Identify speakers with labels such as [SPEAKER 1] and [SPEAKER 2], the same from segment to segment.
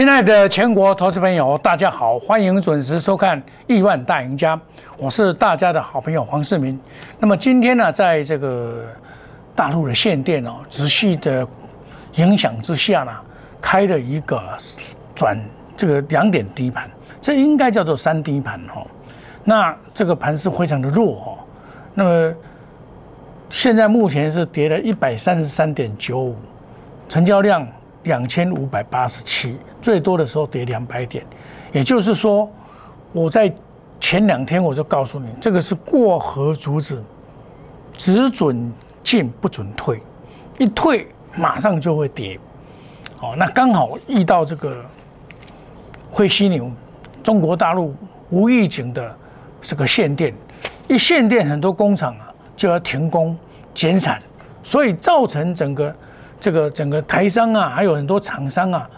[SPEAKER 1] 亲爱的全国投资朋友，大家好，欢迎准时收看《亿万大赢家》，我是大家的好朋友黄世明。那么今天呢，在这个大陆的限电哦，持续的影响之下呢，开了一个转这个两点低盘，这应该叫做三低盘哈。那这个盘是非常的弱哈。那么现在目前是跌了一百三十三点九五，成交量。两千五百八十七，最多的时候跌两百点，也就是说，我在前两天我就告诉你，这个是过河卒子，只准进不准退，一退马上就会跌。哦，那刚好遇到这个灰犀牛，中国大陆无预警的这个限电，一限电很多工厂啊就要停工减产，所以造成整个。这个整个台商啊，还有很多厂商啊，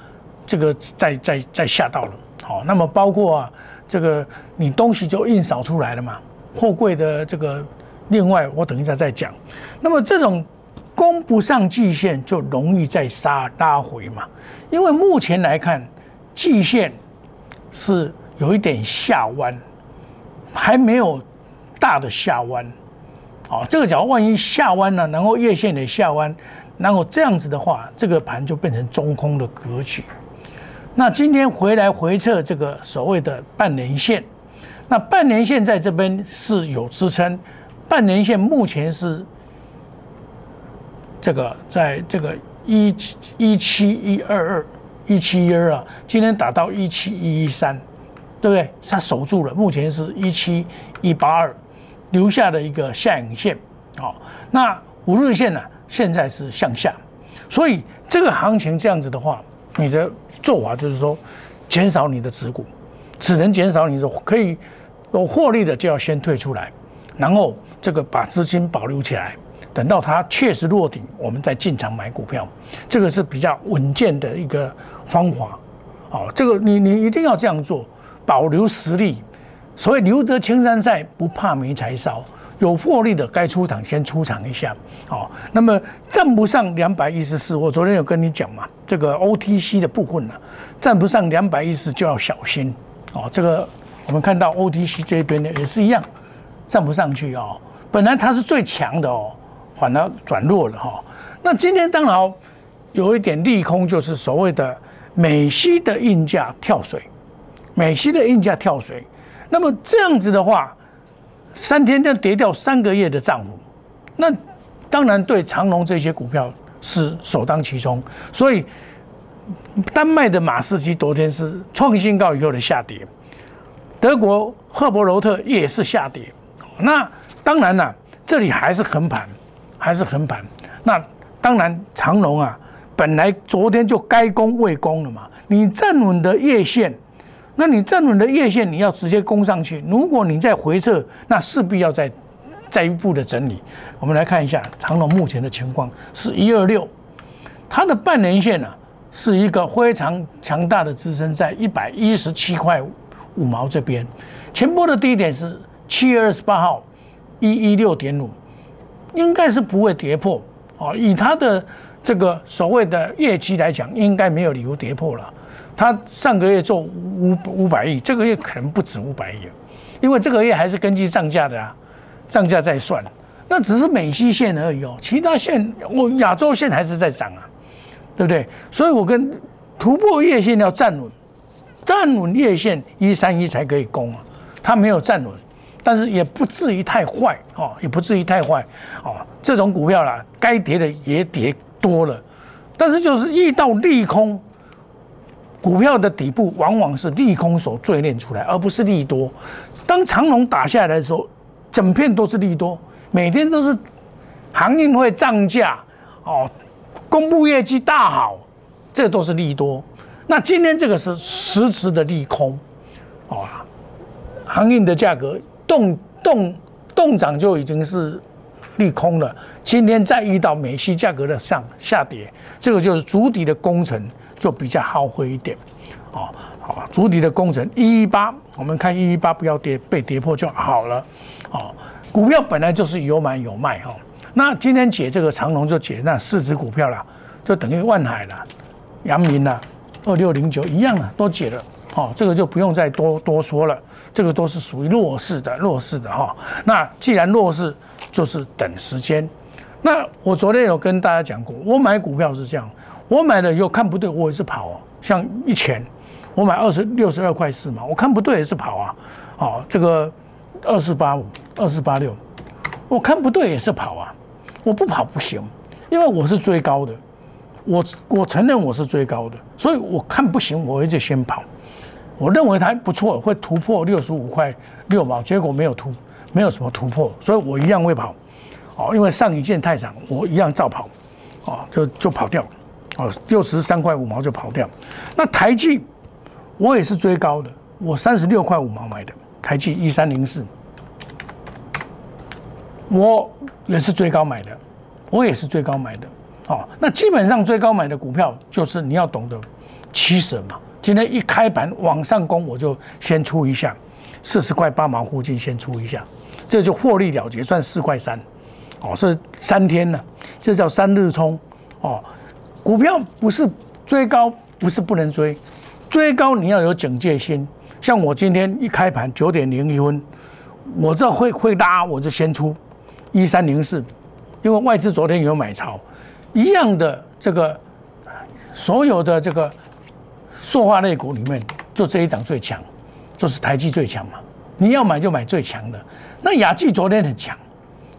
[SPEAKER 1] 这个在在在下到了，好，那么包括啊，这个你东西就印扫出来了嘛，货柜的这个，另外我等一下再讲，那么这种攻不上季线就容易再杀拉回嘛，因为目前来看，季线是有一点下弯，还没有大的下弯，哦，这个假如万一下弯了，然后月线也下弯。然后这样子的话，这个盘就变成中空的格局。那今天回来回测这个所谓的半年线，那半年线在这边是有支撑。半年线目前是这个在这个一七一七一二二一七一二啊，今天打到一七一一三，对不对？它守住了，目前是一七一八二，留下的一个下影线。好，那五日线呢？现在是向下，所以这个行情这样子的话，你的做法就是说，减少你的持股，只能减少你的可以有获利的就要先退出来，然后这个把资金保留起来，等到它确实落顶，我们再进场买股票，这个是比较稳健的一个方法。哦，这个你你一定要这样做，保留实力。所谓留得青山在，不怕没柴烧。有获利的该出场先出场一下，好，那么站不上两百一十四，我昨天有跟你讲嘛，这个 OTC 的部分呢，站不上两百一十就要小心，哦，这个我们看到 OTC 这边呢也是一样，站不上去哦，本来它是最强的哦，反而转弱了哈。那今天当然有一点利空，就是所谓的美西的硬价跳水，美西的硬价跳水，那么这样子的话。三天就跌掉三个月的账户，那当然对长隆这些股票是首当其冲。所以，丹麦的马士基昨天是创新高以后的下跌，德国赫伯罗特也是下跌。那当然了，这里还是横盘，还是横盘。那当然长隆啊，本来昨天就该攻未攻了嘛，你站稳的月线。那你站稳的月线，你要直接攻上去。如果你在回撤，那势必要再再一步的整理。我们来看一下长隆目前的情况是一二六，它的半年线呢是一个非常强大的支撑，在一百一十七块五毛这边。前波的低点是七月二十八号一一六点五，应该是不会跌破哦。以它的这个所谓的业绩来讲，应该没有理由跌破了。他上个月做五五百亿，这个月可能不止五百亿，因为这个月还是根据涨价的啊，涨价再算，那只是美西线而已哦，其他线我亚洲线还是在涨啊，对不对？所以我跟突破月线要站稳，站稳月线一三一才可以攻啊，它没有站稳，但是也不至于太坏哦，也不至于太坏哦，这种股票啦，该跌的也跌多了，但是就是遇到利空。股票的底部往往是利空所淬炼出来，而不是利多。当长龙打下来的时候，整片都是利多，每天都是行业会涨价哦，公布业绩大好，这都是利多。那今天这个是实质的利空，哦，行业的价格动动动涨就已经是利空了。今天再遇到美西价格的上下跌，这个就是主底的工程。就比较耗费一点，哦，好，主体的工程一一八，我们看一一八不要跌，被跌破就好了，哦，股票本来就是有买有卖哈，那今天解这个长龙就解那四只股票了，就等于万海了、阳明了、二六零九一样的都解了，好，这个就不用再多多说了，这个都是属于弱势的弱势的哈。那既然弱势，就是等时间。那我昨天有跟大家讲过，我买股票是这样，我买了以后看不对，我也是跑啊。像一钱，我买二十六十二块四嘛，我看不对也是跑啊。好，这个二四八五、二四八六，我看不对也是跑啊。我不跑不行，因为我是追高的。我我承认我是最高的，所以我看不行，我就先跑。我认为它不错，会突破六十五块六毛，结果没有突，没有什么突破，所以我一样会跑。哦，因为上影线太长，我一样照跑。哦，就就跑掉。哦，六十三块五毛就跑掉。那台积，我也是追高的，我三十六块五毛买的台积一三零四，我也是追高买的，我也是追高买的。哦，那基本上最高买的股票就是你要懂得取舍嘛。今天一开盘往上攻，我就先出一下，四十块八毛附近先出一下，这就获利了结，赚四块三。哦，这三天呢，这叫三日冲。哦，股票不是追高，不是不能追，追高你要有警戒心。像我今天一开盘九点零一分，我这会会拉，我就先出一三零四，因为外资昨天有买超。一样的这个所有的这个塑化类股里面，就这一档最强，就是台积最强嘛。你要买就买最强的。那雅绩昨天很强，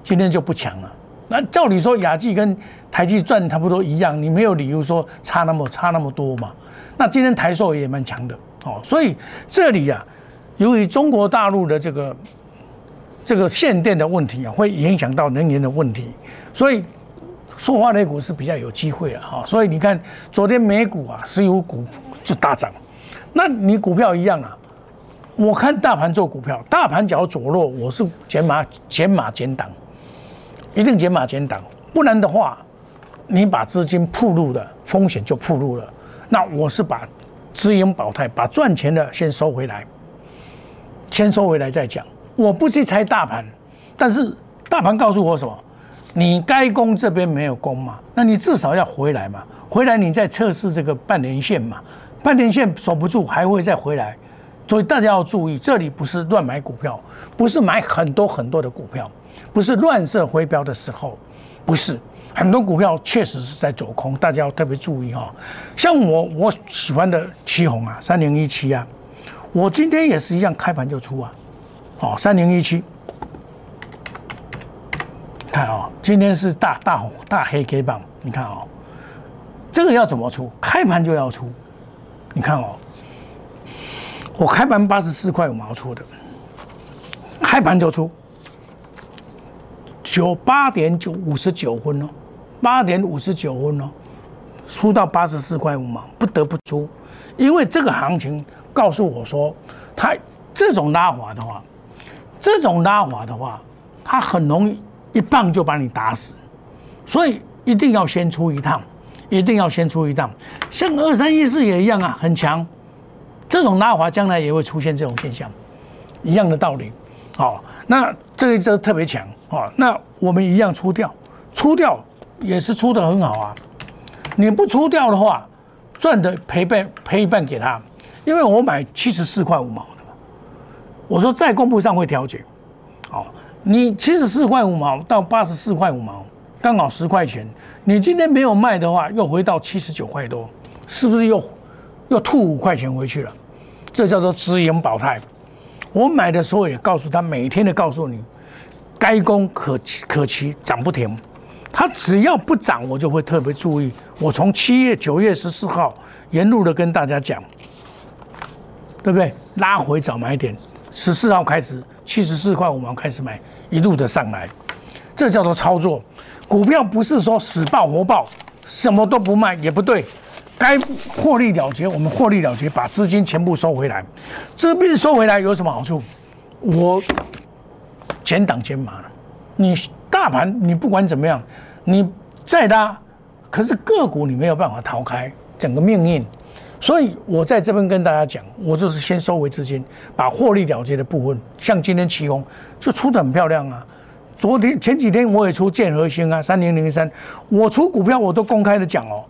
[SPEAKER 1] 今天就不强了。那照理说雅绩跟台积赚差不多一样，你没有理由说差那么差那么多嘛。那今天台塑也蛮强的哦。所以这里啊，由于中国大陆的这个这个限电的问题啊，会影响到能源的问题，所以。塑化类股是比较有机会的哈，所以你看昨天美股啊，石油股就大涨。那你股票一样啊？我看大盘做股票，大盘只要左弱，我是减码、减码、减档，一定减码减档，不然的话，你把资金铺入的风险就铺入了。那我是把资源保态，把赚钱的先收回来，先收回来再讲。我不去猜大盘，但是大盘告诉我什么？你该攻这边没有攻嘛？那你至少要回来嘛？回来你再测试这个半年线嘛？半年线守不住还会再回来，所以大家要注意，这里不是乱买股票，不是买很多很多的股票，不是乱射回标的时候，不是很多股票确实是在走空，大家要特别注意哈。像我我喜欢的七红啊，三零一七啊，我今天也是一样开盘就出啊，哦，三零一七。看啊，今天是大大大黑 K 棒，你看啊，这个要怎么出？开盘就要出，你看哦，我开盘八十四块五毛出的，开盘就出，九八点九五十九分哦，八点五十九分哦，出到八十四块五毛，不得不出，因为这个行情告诉我说，它这种拉滑的话，这种拉滑的话，它很容易。一棒就把你打死，所以一定要先出一趟，一定要先出一趟。像二三一四也一样啊，很强。这种拉滑将来也会出现这种现象，一样的道理。好，那这一只特别强哦，那我们一样出掉，出掉也是出的很好啊。你不出掉的话，赚的赔半赔一半给他，因为我买七十四块五毛的嘛。我说在公布上会调节，好。你七十四块五毛到八十四块五毛，刚好十块钱。你今天没有卖的话，又回到七十九块多，是不是又又吐五块钱回去了？这叫做资盈保泰。我买的时候也告诉他，每天的告诉你，该攻可可期，涨不停。它只要不涨，我就会特别注意。我从七月九月十四号沿路的跟大家讲，对不对？拉回早买点，十四号开始七十四块五毛开始买。一路的上来，这叫做操作。股票不是说死抱活抱，什么都不卖也不对。该获利了结，我们获利了结，把资金全部收回来。资金收回来有什么好处？我减档减码。你大盘你不管怎么样，你再拉，可是个股你没有办法逃开整个命运。所以我在这边跟大家讲，我就是先收回资金，把获利了结的部分，像今天起红就出的很漂亮啊。昨天前几天我也出建和星啊，三零零三，我出股票我都公开的讲哦，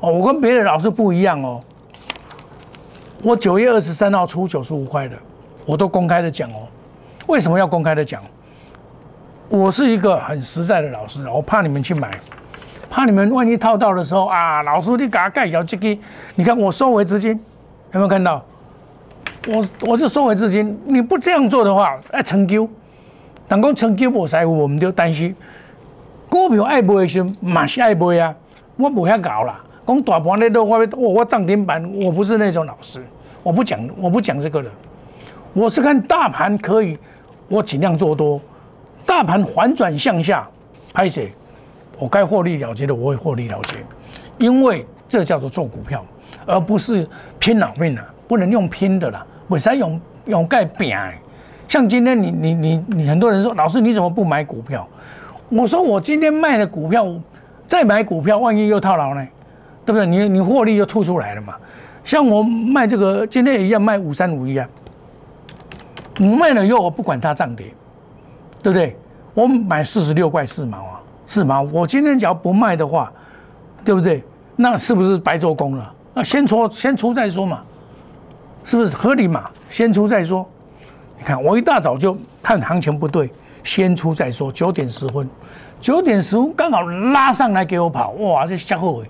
[SPEAKER 1] 哦，我跟别的老师不一样哦，我九月二十三号出九十五块的，我都公开的讲哦。为什么要公开的讲？我是一个很实在的老师，我怕你们去买，怕你们万一套到的时候啊，老师你给他盖小这个，你看我收回资金，有没有看到？我我就收回资金，你不这样做的话，哎，成就，但讲成就无财富，我们就担心股票爱买时马是爱买啊，我不遐搞啦。讲大盘咧都我我我涨停板，我不是那种老师，我不讲我不讲这个的，我是看大盘可以，我尽量做多，大盘反转向下，拍谁，我该获利了结的我会获利了结，因为这叫做做股票，而不是拼老命啊，不能用拼的啦，为啥用用盖拼？像今天你你你你很多人说老师你怎么不买股票？我说我今天卖的股票，再买股票，万一又套牢呢？对不对？你你获利又吐出来了嘛？像我卖这个，今天也一样卖五三五一啊。我卖了以后，我不管它涨跌，对不对？我买四十六块四毛啊，四毛。我今天只要不卖的话，对不对？那是不是白做工了？那先出先出再说嘛，是不是合理嘛？先出再说。你看，我一大早就看行情不对，先出再说。九点十分，九点十分刚好拉上来给我跑，哇，这下后悔。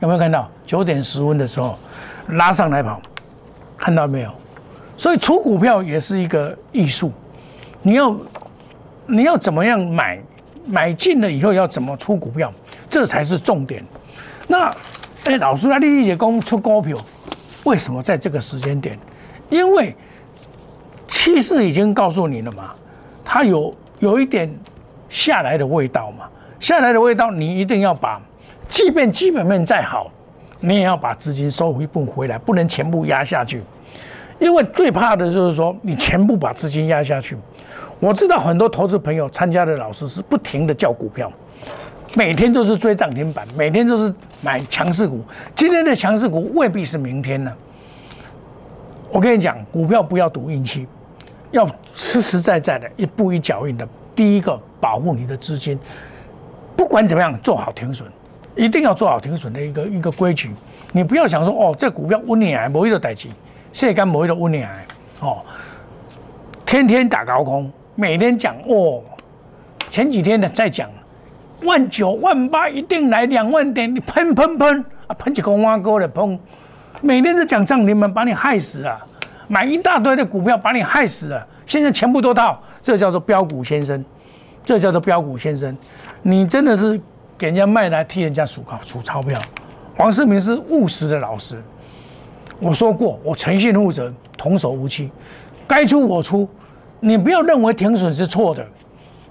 [SPEAKER 1] 有没有看到九点十分的时候拉上来跑？看到没有？所以出股票也是一个艺术。你要你要怎么样买？买进了以后要怎么出股票？这才是重点。那哎，老师啊，丽丽姐公出股票，为什么在这个时间点？因为趋势已经告诉你了嘛，它有有一点下来的味道嘛，下来的味道，你一定要把。即便基本面再好，你也要把资金收一部分回来，不能全部压下去。因为最怕的就是说，你全部把资金压下去。我知道很多投资朋友参加的老师是不停的叫股票，每天都是追涨停板，每天都是买强势股。今天的强势股未必是明天呢。我跟你讲，股票不要赌运气，要实实在在的一步一脚印的。第一个，保护你的资金，不管怎么样，做好停损。一定要做好停损的一个一个规矩，你不要想说哦，这股票稳年来某一个代志，现在干某一个稳年来哦，天天打高空，每天讲哦，前几天呢在讲万九万八一定来两万点，你喷喷喷啊喷起空挖沟的喷，每天都讲涨停板把你害死了，买一大堆的股票把你害死了，现在全部都套，这叫做标股先生，这叫做标股先生，你真的是。给人家卖来替人家数钞数钞票，黄世明是务实的老师。我说过，我诚信负责，童叟无欺，该出我出。你不要认为停损是错的，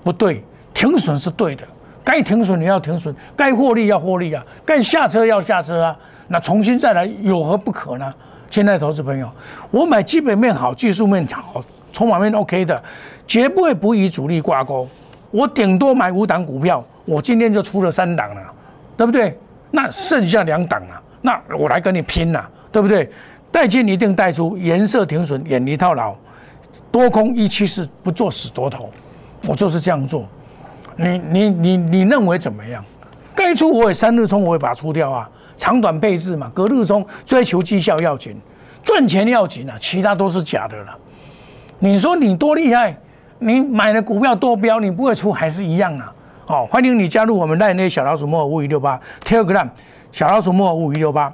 [SPEAKER 1] 不对，停损是对的。该停损你要停损，该获利要获利啊，该下车要下车啊。那重新再来有何不可呢？亲爱的投资朋友，我买基本面好、技术面好、筹码面 OK 的，绝不会不与主力挂钩。我顶多买五档股票。我今天就出了三档了，对不对？那剩下两档了，那我来跟你拼了，对不对？带进一定带出，颜色停损，远离套牢，多空一七四不做死多头，我就是这样做。你你你你认为怎么样？该出我也三日冲，我也把它出掉啊。长短配置嘛，隔日冲，追求绩效要紧，赚钱要紧啊，其他都是假的了。你说你多厉害？你买的股票多标，你不会出还是一样啊？好，欢迎你加入我们赖内小老鼠莫五五六八 Telegram 小老鼠莫五五六八，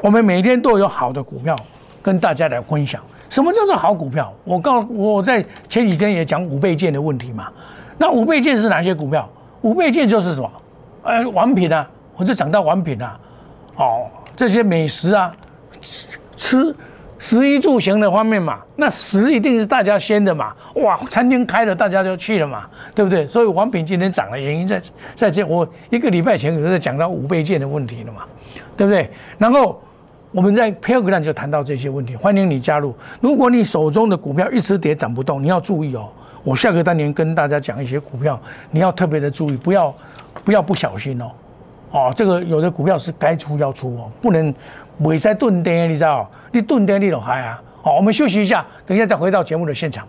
[SPEAKER 1] 我们每天都有好的股票跟大家来分享。什么叫做好股票？我告我在前几天也讲五倍券的问题嘛。那五倍券是哪些股票？五倍券就是什么？呃，王品啊，我就讲到王品啊，哦，这些美食啊，吃。食衣住行的方面嘛，那食一定是大家先的嘛。哇，餐厅开了，大家就去了嘛，对不对？所以王品今天涨的原因在在这。我一个礼拜前有在讲到五倍券的问题了嘛，对不对？然后我们在 p e g r a m 就谈到这些问题，欢迎你加入。如果你手中的股票一直跌涨不动，你要注意哦。我下个单元跟大家讲一些股票，你要特别的注意，不要不要不小心哦。哦，这个有的股票是该出要出哦，不能。未使顿跌，你知道？你顿跌你都嗨啊！好，我们休息一下，等一下再回到节目的现场。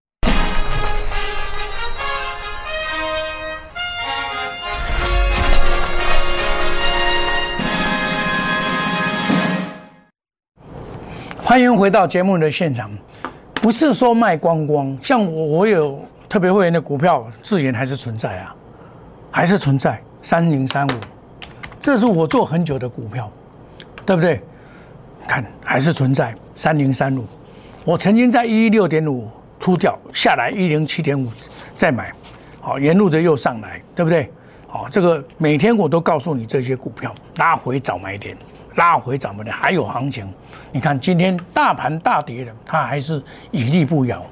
[SPEAKER 1] 欢迎回到节目的现场。不是说卖光光，像我我有特别会员的股票，自研还是存在啊，还是存在三零三五，这是我做很久的股票，对不对？看还是存在三零三五，我曾经在一六点五出掉下来一零七点五再买，好沿路的又上来，对不对？好，这个每天我都告诉你这些股票拉回早买点。拉回怎么的？还有行情？你看今天大盘大跌了，它还是屹立不摇，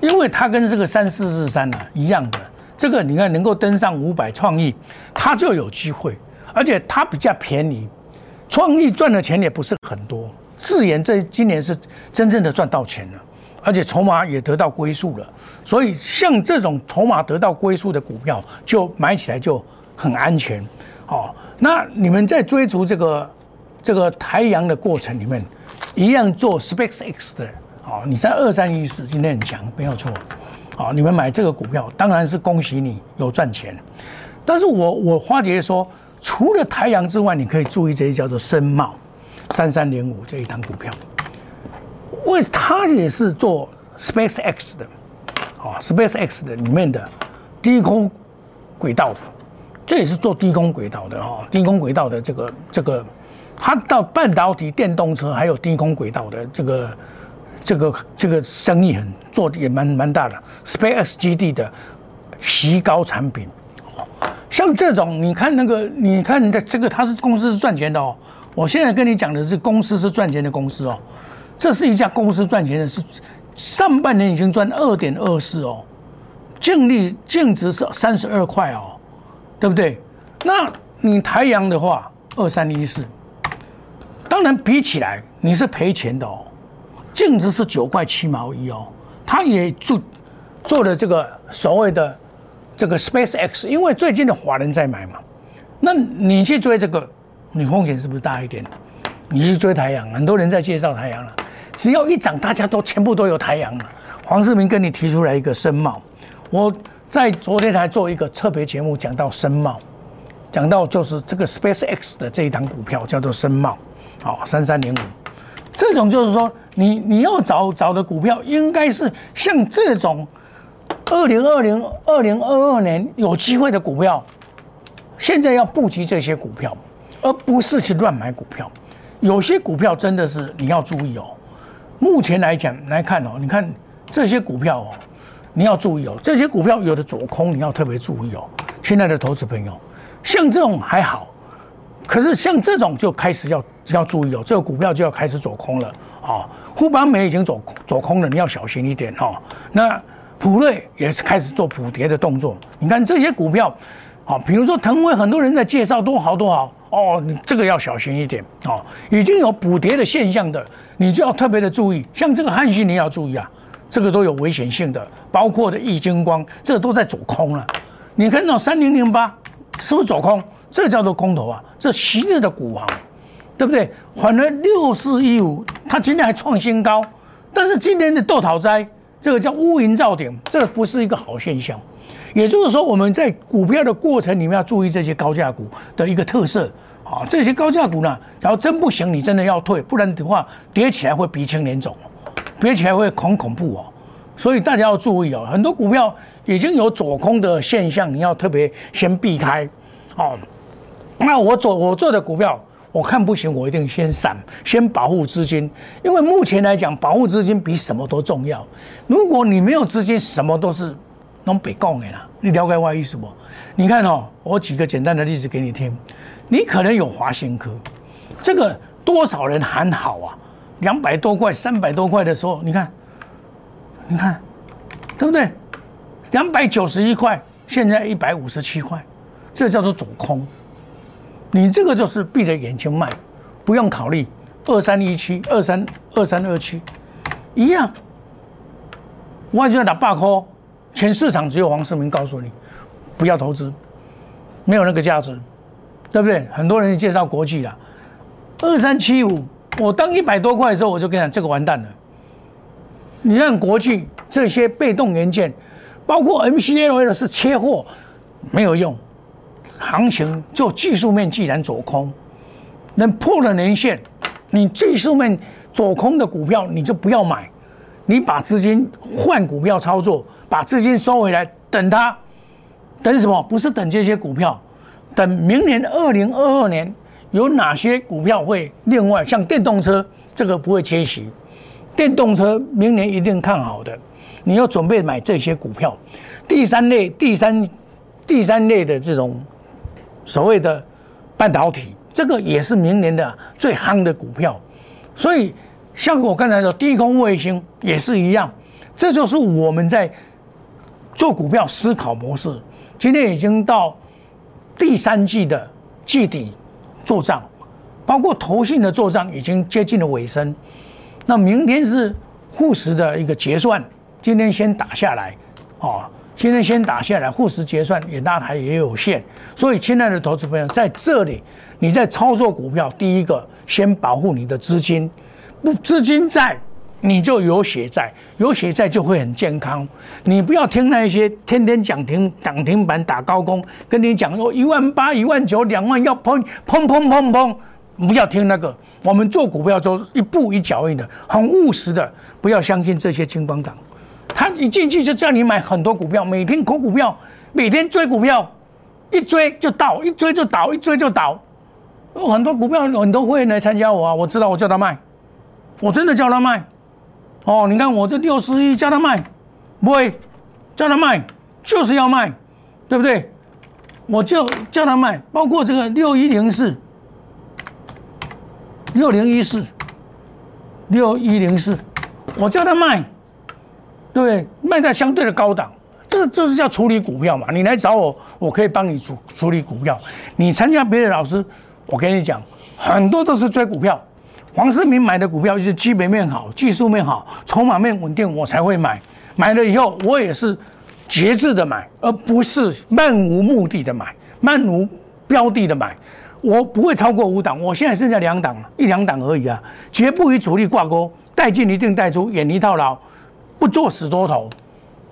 [SPEAKER 1] 因为它跟这个三四四三呢一样的，这个你看能够登上五百创意，它就有机会，而且它比较便宜，创意赚的钱也不是很多，自研这今年是真正的赚到钱了，而且筹码也得到归宿了，所以像这种筹码得到归宿的股票，就买起来就很安全。好，那你们在追逐这个。这个台阳的过程里面，一样做 SpaceX 的，哦，你在二三一四今天很强，没有错，好，你们买这个股票当然是恭喜你有赚钱，但是我我花姐说，除了台阳之外，你可以注意这一叫做深茂三三零五这一档股票，为它也是做 SpaceX 的，啊，SpaceX 的里面的低空轨道，这也是做低空轨道的哈，低空轨道的这个这个。它到半导体、电动车还有低空轨道的这个、这个、这个生意很做的也蛮蛮大的。SpaceX 基地的极高产品，像这种你看那个，你看的这个，它是公司是赚钱的哦。我现在跟你讲的是公司是赚钱的公司哦，这是一家公司赚钱的，是上半年已经赚二点二四哦，净利净值是三十二块哦，对不对？那你台阳的话，二三一四。当然，比起来你是赔钱的哦，净值是九块七毛一哦。他也做做了这个所谓的这个 Space X，因为最近的华人在买嘛，那你去追这个，你风险是不是大一点？你去追太阳，很多人在介绍太阳了，只要一涨，大家都全部都有太阳了。黄世明跟你提出来一个深茂，我在昨天还做一个特别节目，讲到深茂，讲到就是这个 Space X 的这一档股票叫做深茂。好，三三零五，这种就是说，你你要找找的股票，应该是像这种二零二零、二零二二年有机会的股票，现在要布局这些股票，而不是去乱买股票。有些股票真的是你要注意哦。目前来讲来看哦，你看这些股票哦，你要注意哦，这些股票有的左空，你要特别注意哦。亲爱的投资朋友，像这种还好。可是像这种就开始要要注意哦，这个股票就要开始走空了啊！沪邦美已经走走空了，你要小心一点哈。那普瑞也是开始做补跌的动作，你看这些股票，啊，比如说腾威，很多人在介绍多好多好哦，这个要小心一点哦。已经有补跌的现象的，你就要特别的注意。像这个汉信你要注意啊，这个都有危险性的，包括的易晶光，这个都在走空了。你看到三零零八是不是走空？这叫做空头啊，这昔日的股王，对不对？反而六四一五，它今天还创新高，但是今天的豆桃灾，这个叫乌云罩顶，这不是一个好现象。也就是说，我们在股票的过程里面要注意这些高价股的一个特色啊。这些高价股呢，然后真不行，你真的要退，不然的话跌起来会鼻青脸肿，跌起来会很恐怖哦。所以大家要注意哦，很多股票已经有左空的现象，你要特别先避开哦。那我做我做的股票，我看不行，我一定先闪，先保护资金，因为目前来讲，保护资金比什么都重要。如果你没有资金，什么都是弄北共的啦。你了解我意思不？你看哦，我举个简单的例子给你听，你可能有华新科，这个多少人喊好啊？两百多块、三百多块的时候，你看，你看，对不对？两百九十一块，现在一百五十七块，这叫做走空。你这个就是闭着眼睛卖，不用考虑二三一七、二三二三二七一样。我就打八块，全市场只有黄世明告诉你，不要投资，没有那个价值，对不对？很多人介绍国际了，二三七五，我当一百多块的时候，我就跟你讲，这个完蛋了。你让国际这些被动元件。包括 MCL 的是切货，没有用。行情就技术面既然走空，能破了年线，你技术面走空的股票你就不要买，你把资金换股票操作，把资金收回来，等它，等什么？不是等这些股票，等明年二零二二年有哪些股票会另外像电动车这个不会缺席，电动车明年一定看好的。你要准备买这些股票，第三类、第三、第三类的这种所谓的半导体，这个也是明年的最夯的股票。所以，像我刚才说低空卫星也是一样，这就是我们在做股票思考模式。今天已经到第三季的季底做账，包括投信的做账已经接近了尾声。那明天是沪市的一个结算。今天先打下来，哦，今天先打下来，沪市结算也大台也有限，所以亲爱的投资朋友，在这里你在操作股票，第一个先保护你的资金，不资金在，你就有血在，有血在就会很健康。你不要听那些天天讲停涨停板打高空，跟你讲说一万八、一万九、两万要砰砰砰砰砰，不要听那个。我们做股票都一步一脚印的，很务实的，不要相信这些金光党。他一进去就叫你买很多股票，每天抠股票，每天追股票，一追就倒，一追就倒，一追就倒。有很多股票很多会员来参加我啊，我知道我叫他卖，我真的叫他卖。哦，你看我这六十一叫他卖，不会叫他卖，就是要卖，对不对？我就叫他卖，包括这个六一零四、六零一四、六一零四，我叫他卖。对，卖在相对的高档，这就是叫处理股票嘛。你来找我，我可以帮你处处理股票。你参加别的老师，我跟你讲，很多都是追股票。黄世明买的股票就是基本面好、技术面好、筹码面稳定，我才会买。买了以后，我也是节制的买，而不是漫无目的的买、漫无标的的买。我不会超过五档，我现在剩下两档，一两档而已啊，绝不与主力挂钩，带进一定带出，远离套牢。不做死多头，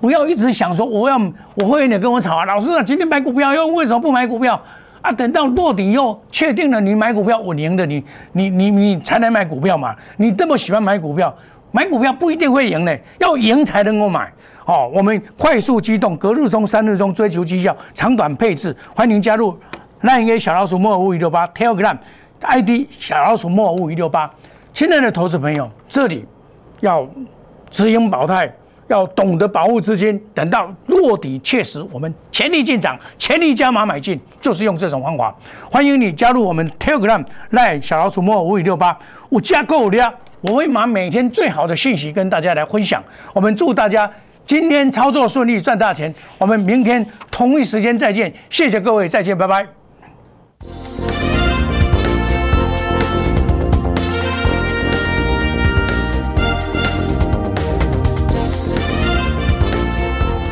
[SPEAKER 1] 不要一直想说我要我会员你跟我吵啊，老师啊，今天买股票又为什么不买股票啊？等到落底又确定了你买股票稳赢的，你你你你才能买股票嘛？你这么喜欢买股票，买股票不一定会赢的，要赢才能够买。哦，我们快速机动，隔日中、三日中追求绩效，长短配置，欢迎加入 line 小老鼠莫尔五一六八 Telegram ID 小老鼠莫尔五一六八。亲爱的投资朋友，这里要。止盈保泰要懂得保护资金，等到落底确实，我们全力进场，全力加码买进，就是用这种方法。欢迎你加入我们 Telegram 来小老鼠莫五五六八五加购的，我会把每天最好的信息跟大家来分享。我们祝大家今天操作顺利，赚大钱。我们明天同一时间再见，谢谢各位，再见，拜拜。